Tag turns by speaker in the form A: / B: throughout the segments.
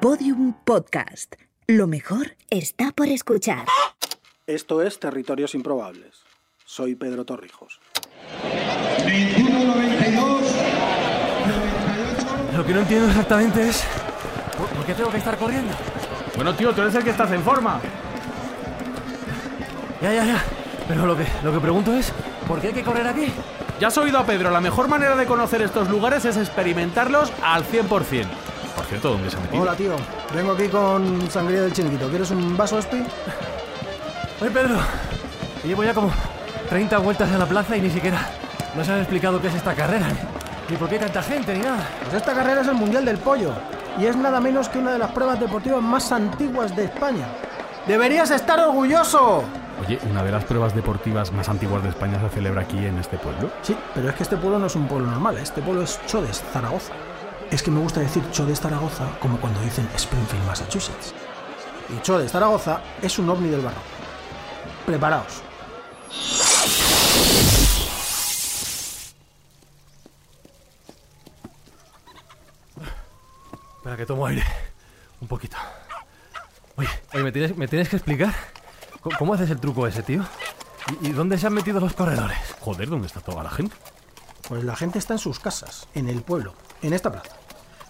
A: Podium Podcast. Lo mejor está por escuchar.
B: Esto es Territorios Improbables. Soy Pedro Torrijos.
C: 21, 92, 98.
D: Lo que no entiendo exactamente es. ¿Por, por qué tengo que estar corriendo?
E: Bueno, tío, tú eres el que estás en forma.
D: Ya, ya, ya. Pero lo que, lo que pregunto es: ¿por qué hay que correr aquí?
E: Ya has oído a Pedro, la mejor manera de conocer estos lugares es experimentarlos al 100%. Cierto, ¿dónde se ha metido?
B: Hola, tío. Vengo aquí con sangría del chiringuito. ¿Quieres un vaso, Espi?
D: Oye, Pedro. Llevo ya como 30 vueltas en la plaza y ni siquiera nos han explicado qué es esta carrera. Ni, ni por qué hay tanta gente, ni nada.
B: Pues esta carrera es el Mundial del Pollo. Y es nada menos que una de las pruebas deportivas más antiguas de España. ¡Deberías estar orgulloso!
E: Oye, una de las pruebas deportivas más antiguas de España se celebra aquí en este pueblo.
B: Sí, pero es que este pueblo no es un pueblo normal. Este pueblo es Chodes, Zaragoza. Es que me gusta decir Chodes, Zaragoza como cuando dicen Springfield, Massachusetts. Y Chodes, Zaragoza es un ovni del barro. Preparaos.
D: Espera, que tomo aire. Un poquito. Oye, oye ¿me, tienes, ¿me tienes que explicar cómo, cómo haces el truco ese, tío? ¿Y, y dónde se han metido los corredores?
E: Joder, ¿dónde está toda la gente?
B: Pues la gente está en sus casas, en el pueblo, en esta plaza.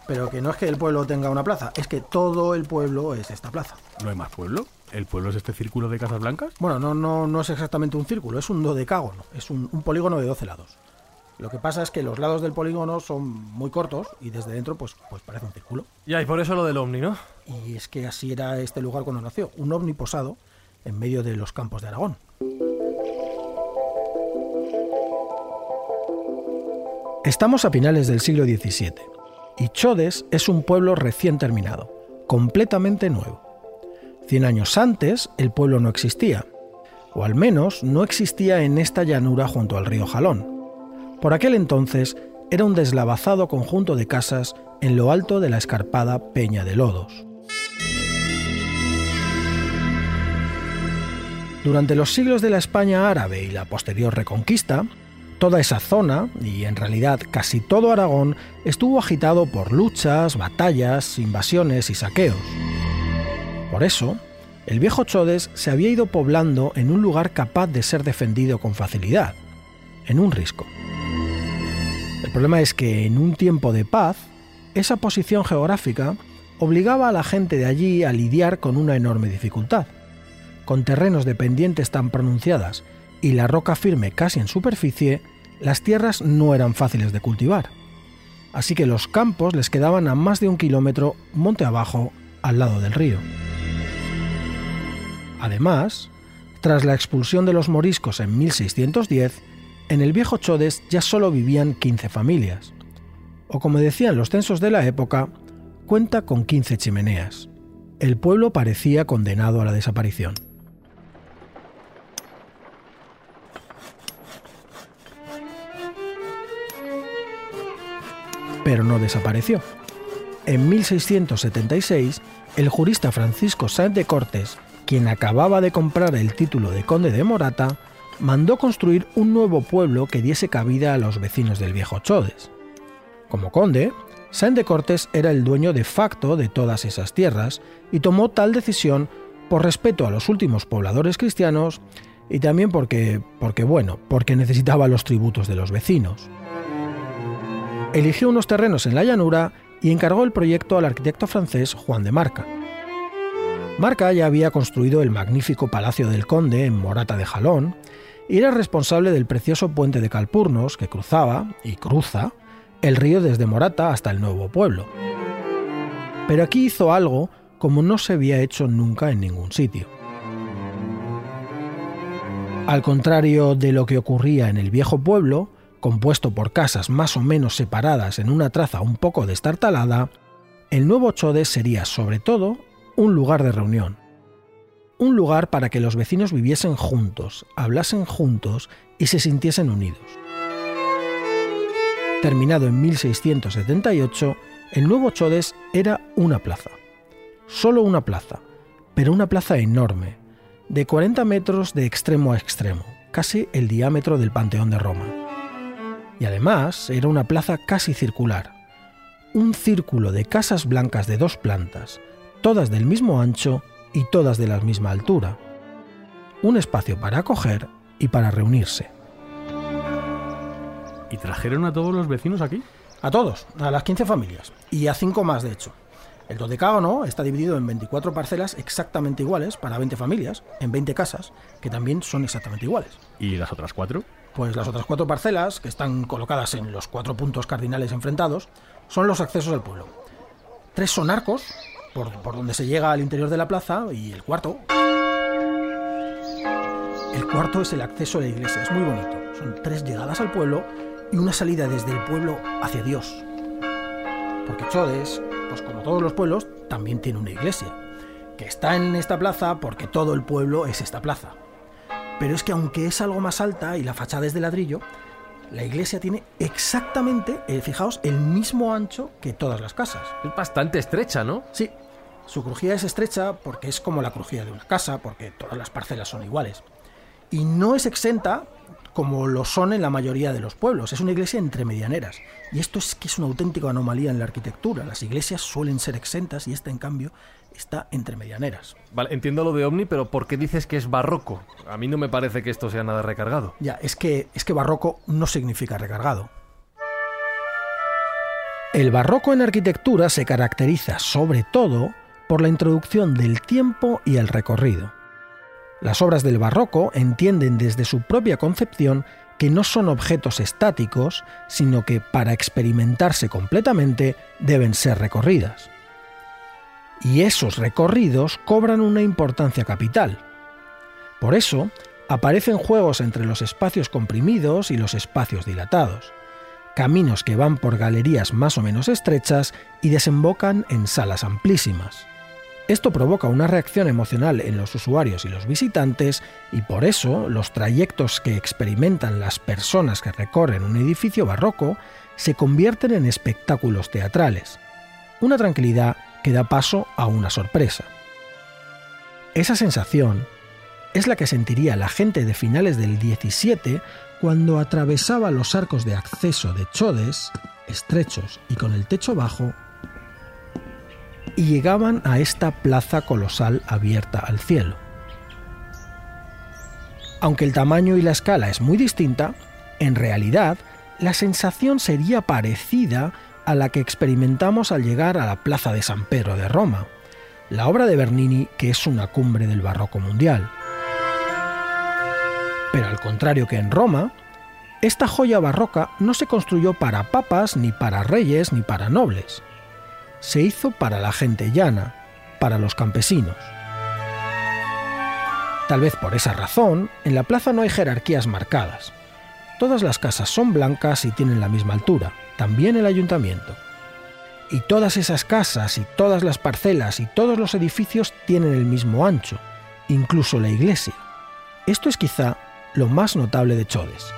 B: Pero que no es que el pueblo tenga una plaza, es que todo el pueblo es esta plaza.
E: ¿No hay más pueblo? ¿El pueblo es este círculo de casas blancas?
B: Bueno, no, no, no es exactamente un círculo, es un dodecágono, es un, un polígono de 12 lados. Lo que pasa es que los lados del polígono son muy cortos y desde dentro pues, pues parece un círculo.
D: Ya, y por eso lo del ovni, ¿no?
B: Y es que así era este lugar cuando nació, un ovni posado en medio de los campos de Aragón. Estamos a finales del siglo XVII y Chodes es un pueblo recién terminado, completamente nuevo. Cien años antes el pueblo no existía, o al menos no existía en esta llanura junto al río Jalón. Por aquel entonces era un deslavazado conjunto de casas en lo alto de la escarpada Peña de Lodos. Durante los siglos de la España árabe y la posterior reconquista, toda esa zona, y en realidad casi todo Aragón, estuvo agitado por luchas, batallas, invasiones y saqueos. Por eso, el viejo Chodes se había ido poblando en un lugar capaz de ser defendido con facilidad, en un risco. El problema es que en un tiempo de paz, esa posición geográfica obligaba a la gente de allí a lidiar con una enorme dificultad. Con terrenos de pendientes tan pronunciadas y la roca firme casi en superficie, las tierras no eran fáciles de cultivar. Así que los campos les quedaban a más de un kilómetro monte abajo al lado del río. Además, tras la expulsión de los moriscos en 1610, en el viejo Chodes ya solo vivían 15 familias. O como decían los censos de la época, cuenta con 15 chimeneas. El pueblo parecía condenado a la desaparición. Pero no desapareció. En 1676, el jurista Francisco Sáenz de Cortes, quien acababa de comprar el título de conde de Morata, mandó construir un nuevo pueblo que diese cabida a los vecinos del viejo Chodes. Como conde, Sáenz de Cortés era el dueño de facto de todas esas tierras y tomó tal decisión por respeto a los últimos pobladores cristianos y también porque, porque bueno, porque necesitaba los tributos de los vecinos. Eligió unos terrenos en la llanura y encargó el proyecto al arquitecto francés Juan de Marca. Marca ya había construido el magnífico Palacio del Conde en Morata de Jalón y era responsable del precioso puente de Calpurnos que cruzaba, y cruza, el río desde Morata hasta el nuevo pueblo. Pero aquí hizo algo como no se había hecho nunca en ningún sitio. Al contrario de lo que ocurría en el viejo pueblo, compuesto por casas más o menos separadas en una traza un poco destartalada, el nuevo Chodes sería sobre todo un lugar de reunión. Un lugar para que los vecinos viviesen juntos, hablasen juntos y se sintiesen unidos. Terminado en 1678, el nuevo Chodes era una plaza. Solo una plaza, pero una plaza enorme, de 40 metros de extremo a extremo, casi el diámetro del Panteón de Roma. Y además era una plaza casi circular, un círculo de casas blancas de dos plantas, todas del mismo ancho y todas de la misma altura. Un espacio para acoger y para reunirse.
E: ¿Y trajeron a todos los vecinos aquí?
B: A todos, a las 15 familias. Y a 5 más, de hecho. El dodecágono está dividido en 24 parcelas exactamente iguales para 20 familias, en 20 casas, que también son exactamente iguales.
E: ¿Y las otras cuatro?
B: Pues las otras cuatro parcelas, que están colocadas en los cuatro puntos cardinales enfrentados, son los accesos al pueblo. Tres son arcos, por, por donde se llega al interior de la plaza, y el cuarto... El cuarto es el acceso a la iglesia, es muy bonito. Son tres llegadas al pueblo y una salida desde el pueblo hacia Dios. Porque Chodes, pues como todos los pueblos, también tiene una iglesia, que está en esta plaza porque todo el pueblo es esta plaza. Pero es que aunque es algo más alta y la fachada es de ladrillo, la iglesia tiene exactamente, eh, fijaos, el mismo ancho que todas las casas.
D: Es bastante estrecha, ¿no?
B: Sí, su crujía es estrecha porque es como la crujía de una casa, porque todas las parcelas son iguales. Y no es exenta como lo son en la mayoría de los pueblos. Es una iglesia entre medianeras. Y esto es que es una auténtica anomalía en la arquitectura. Las iglesias suelen ser exentas y esta, en cambio, está entre medianeras.
D: Vale, entiendo lo de Omni, pero ¿por qué dices que es barroco? A mí no me parece que esto sea nada recargado.
B: Ya, es que, es que barroco no significa recargado. El barroco en arquitectura se caracteriza sobre todo por la introducción del tiempo y el recorrido. Las obras del barroco entienden desde su propia concepción que no son objetos estáticos, sino que para experimentarse completamente deben ser recorridas. Y esos recorridos cobran una importancia capital. Por eso, aparecen juegos entre los espacios comprimidos y los espacios dilatados, caminos que van por galerías más o menos estrechas y desembocan en salas amplísimas. Esto provoca una reacción emocional en los usuarios y los visitantes y por eso los trayectos que experimentan las personas que recorren un edificio barroco se convierten en espectáculos teatrales. Una tranquilidad que da paso a una sorpresa. Esa sensación es la que sentiría la gente de finales del 17 cuando atravesaba los arcos de acceso de Chodes, estrechos y con el techo bajo, y llegaban a esta plaza colosal abierta al cielo. Aunque el tamaño y la escala es muy distinta, en realidad la sensación sería parecida a la que experimentamos al llegar a la Plaza de San Pedro de Roma, la obra de Bernini que es una cumbre del barroco mundial. Pero al contrario que en Roma, esta joya barroca no se construyó para papas, ni para reyes, ni para nobles se hizo para la gente llana, para los campesinos. Tal vez por esa razón, en la plaza no hay jerarquías marcadas. Todas las casas son blancas y tienen la misma altura, también el ayuntamiento. Y todas esas casas y todas las parcelas y todos los edificios tienen el mismo ancho, incluso la iglesia. Esto es quizá lo más notable de Chodes.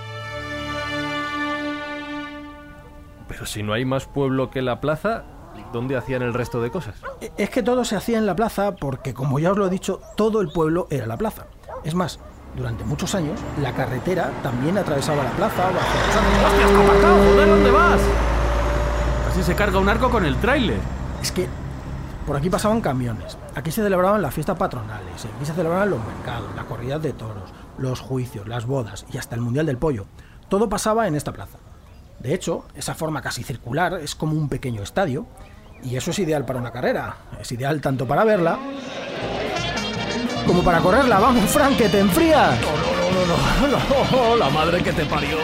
D: Pero si no hay más pueblo que la plaza, ¿dónde hacían el resto de cosas?
B: Es que todo se hacía en la plaza porque, como ya os lo he dicho, todo el pueblo era la plaza. Es más, durante muchos años, la carretera también atravesaba la plaza.
E: ¡Joder, dónde vas! Casi se carga un arco con el tráiler.
B: Es que por aquí pasaban camiones. Aquí se celebraban las fiestas patronales. Aquí se celebraban los mercados, las corridas de toros, los juicios, las bodas y hasta el Mundial del Pollo. Todo pasaba en esta plaza. De hecho, esa forma casi circular es como un pequeño estadio y eso es ideal para una carrera. Es ideal tanto para verla como para correrla. Vamos, Frank, que te enfrías.
D: No, no, no, no, no, la madre que te parió.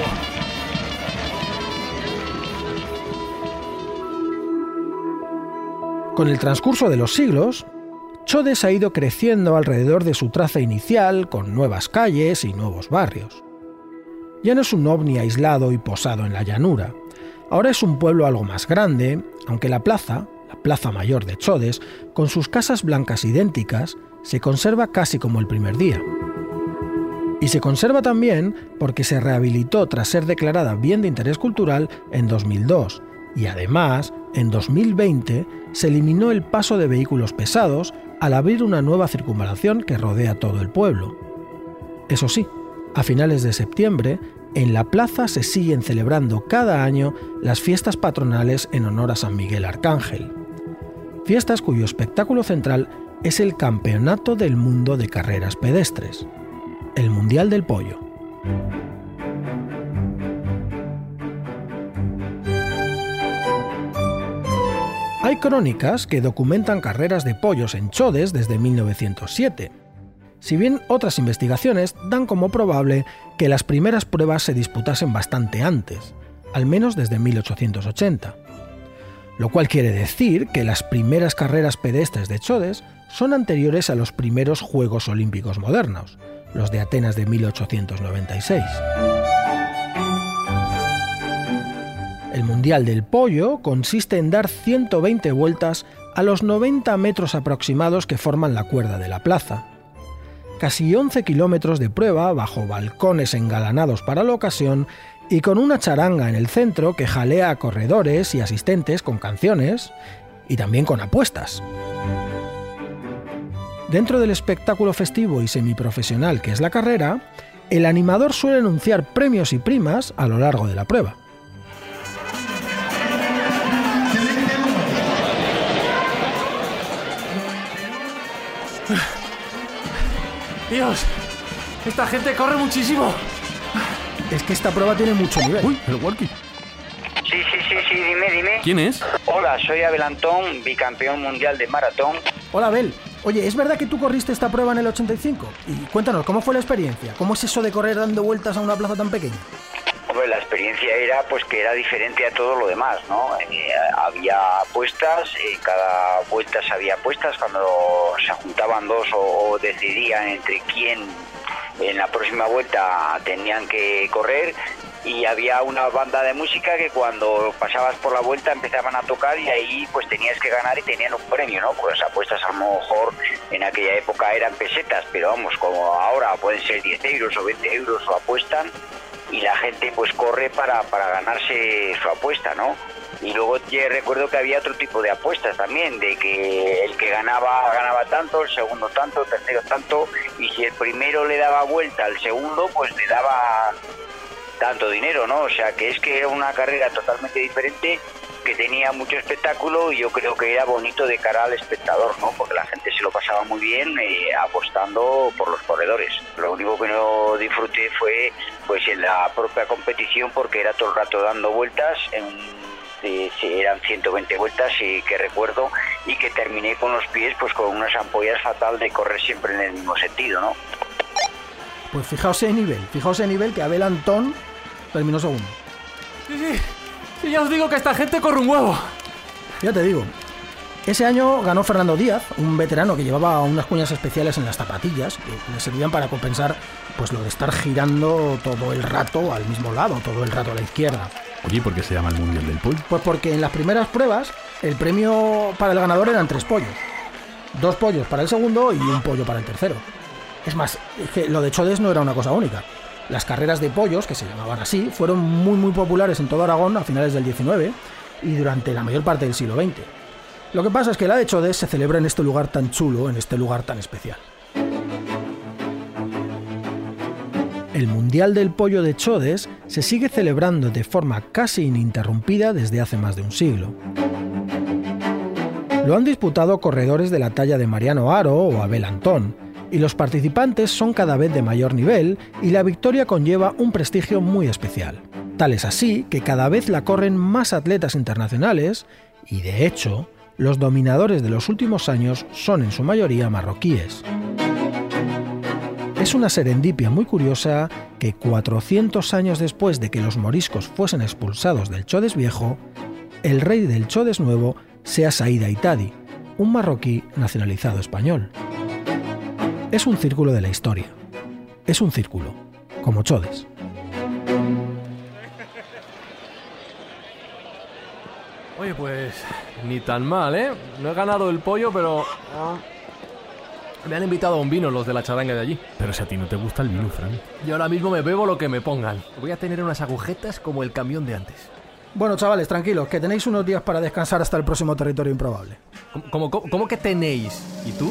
B: Con el transcurso de los siglos, Chodes ha ido creciendo alrededor de su traza inicial con nuevas calles y nuevos barrios. Ya no es un ovni aislado y posado en la llanura. Ahora es un pueblo algo más grande, aunque la plaza, la Plaza Mayor de Chodes, con sus casas blancas idénticas, se conserva casi como el primer día. Y se conserva también porque se rehabilitó tras ser declarada bien de interés cultural en 2002 y además en 2020 se eliminó el paso de vehículos pesados al abrir una nueva circunvalación que rodea todo el pueblo. Eso sí, a finales de septiembre en la plaza se siguen celebrando cada año las fiestas patronales en honor a San Miguel Arcángel. Fiestas cuyo espectáculo central es el Campeonato del Mundo de Carreras Pedestres, el Mundial del Pollo. Hay crónicas que documentan carreras de pollos en Chodes desde 1907. Si bien otras investigaciones dan como probable que las primeras pruebas se disputasen bastante antes, al menos desde 1880. Lo cual quiere decir que las primeras carreras pedestres de Chodes son anteriores a los primeros Juegos Olímpicos modernos, los de Atenas de 1896. El Mundial del Pollo consiste en dar 120 vueltas a los 90 metros aproximados que forman la cuerda de la plaza. Casi 11 kilómetros de prueba bajo balcones engalanados para la ocasión y con una charanga en el centro que jalea a corredores y asistentes con canciones y también con apuestas. Dentro del espectáculo festivo y semiprofesional que es la carrera, el animador suele anunciar premios y primas a lo largo de la prueba.
D: Dios, esta gente corre muchísimo.
B: Es que esta prueba tiene mucho nivel.
D: Uy, el walkie.
F: Sí, sí, sí, sí, dime, dime.
D: ¿Quién es?
F: Hola, soy Abel Antón, bicampeón mundial de maratón.
B: Hola, Abel. Oye, ¿es verdad que tú corriste esta prueba en el 85? Y cuéntanos, ¿cómo fue la experiencia? ¿Cómo es eso de correr dando vueltas a una plaza tan pequeña?
F: La experiencia era pues que era diferente a todo lo demás, ¿no? Eh, había apuestas, eh, cada vuelta había apuestas cuando se juntaban dos o, o decidían entre quién en la próxima vuelta tenían que correr y había una banda de música que cuando pasabas por la vuelta empezaban a tocar y ahí pues tenías que ganar y tenían un premio, ¿no? Pues apuestas a lo mejor en aquella época eran pesetas, pero vamos, como ahora pueden ser 10 euros o 20 euros o apuestan y la gente pues corre para, para ganarse su apuesta, ¿no? Y luego ya recuerdo que había otro tipo de apuestas también, de que el que ganaba ganaba tanto, el segundo tanto, el tercero tanto, y si el primero le daba vuelta al segundo, pues le daba tanto dinero, ¿no? O sea, que es que era una carrera totalmente diferente que tenía mucho espectáculo y yo creo que era bonito de cara al espectador, ¿no? Porque la gente se lo pasaba muy bien eh, apostando por los corredores. Lo único que no disfruté fue pues en la propia competición porque era todo el rato dando vueltas en eh, eran 120 vueltas y que recuerdo y que terminé con los pies pues con unas ampollas fatal de correr siempre en el mismo sentido, ¿no?
B: Pues fijaos en nivel, fijaos en nivel que Abel Antón terminó segundo.
D: Sí, sí. Sí, ya os digo que esta gente corre un huevo.
B: Ya te digo. Ese año ganó Fernando Díaz, un veterano que llevaba unas cuñas especiales en las zapatillas que le servían para compensar pues lo de estar girando todo el rato al mismo lado, todo el rato a la izquierda.
E: Oye, ¿por qué se llama el Mundial del Pollo?
B: Pues porque en las primeras pruebas el premio para el ganador eran tres pollos. Dos pollos para el segundo y un pollo para el tercero. Es más, es que lo de Chodes no era una cosa única. Las carreras de pollos, que se llamaban así, fueron muy muy populares en todo Aragón a finales del 19 y durante la mayor parte del siglo XX. Lo que pasa es que la de Chodes se celebra en este lugar tan chulo, en este lugar tan especial. El Mundial del Pollo de Chodes se sigue celebrando de forma casi ininterrumpida desde hace más de un siglo. Lo han disputado corredores de la talla de Mariano Aro o Abel Antón, y los participantes son cada vez de mayor nivel y la victoria conlleva un prestigio muy especial. Tal es así que cada vez la corren más atletas internacionales y de hecho, los dominadores de los últimos años son en su mayoría marroquíes. Es una serendipia muy curiosa que 400 años después de que los moriscos fuesen expulsados del Chodes viejo, el rey del Chodes nuevo sea Said Aitadi, un marroquí nacionalizado español. Es un círculo de la historia. Es un círculo, como Chodes.
D: Oye, pues ni tan mal, ¿eh? No he ganado el pollo, pero... me han invitado a un vino los de la charanga de allí.
E: Pero si a ti no te gusta el vino, Frank.
D: Y ahora mismo me bebo lo que me pongan. Voy a tener unas agujetas como el camión de antes.
B: Bueno, chavales, tranquilos, que tenéis unos días para descansar hasta el próximo territorio improbable.
D: ¿Cómo, cómo- cómo- cómo que tenéis? ¿Y tú?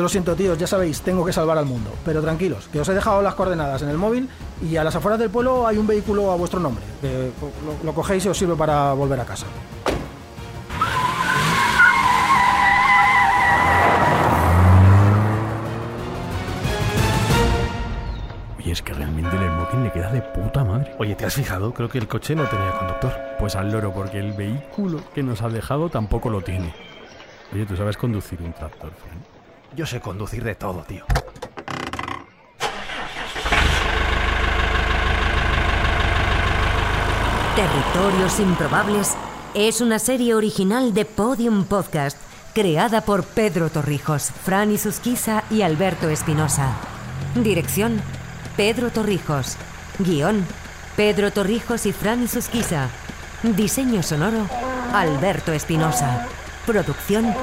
B: Yo lo siento, tíos, ya sabéis, tengo que salvar al mundo. Pero tranquilos, que os he dejado las coordenadas en el móvil y a las afueras del pueblo hay un vehículo a vuestro nombre. Que lo, lo cogéis y os sirve para volver a casa.
E: Oye, es que realmente el smoking le queda de puta madre.
G: Oye, ¿te has fijado? Creo que el coche no tenía conductor.
E: Pues al loro, porque el vehículo que nos ha dejado tampoco lo tiene. Oye, ¿tú sabes conducir un tractor, Fran?
G: Yo sé conducir de todo, tío.
H: Territorios Improbables es una serie original de Podium Podcast, creada por Pedro Torrijos, Fran Isusquiza y Alberto Espinosa. Dirección, Pedro Torrijos. Guión, Pedro Torrijos y Fran Isusquiza. Diseño sonoro, Alberto Espinosa. Producción,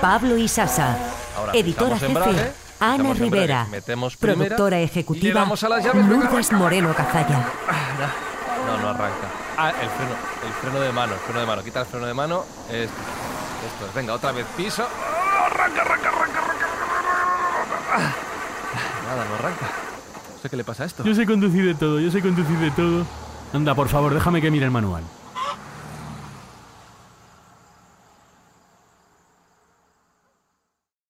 H: Pablo Isasa.
D: Ahora,
H: Editora jefe,
D: embrague,
H: Ana Rivera.
D: metemos primera
H: Productora
D: y le
H: ejecutiva,
D: damos a las llaves,
H: Lourdes
D: arranca,
H: Moreno Cazalla.
D: No, no arranca. Ah, el freno, el freno de mano, el freno de mano. Quita el freno de mano. Es, esto es, venga, otra vez piso. Arranca, arranca, arranca, arranca. Ah, Nada, no arranca. No sé qué le pasa a esto.
E: Yo sé conducir de todo, yo sé conducir de todo. Anda, por favor, déjame que mire el manual.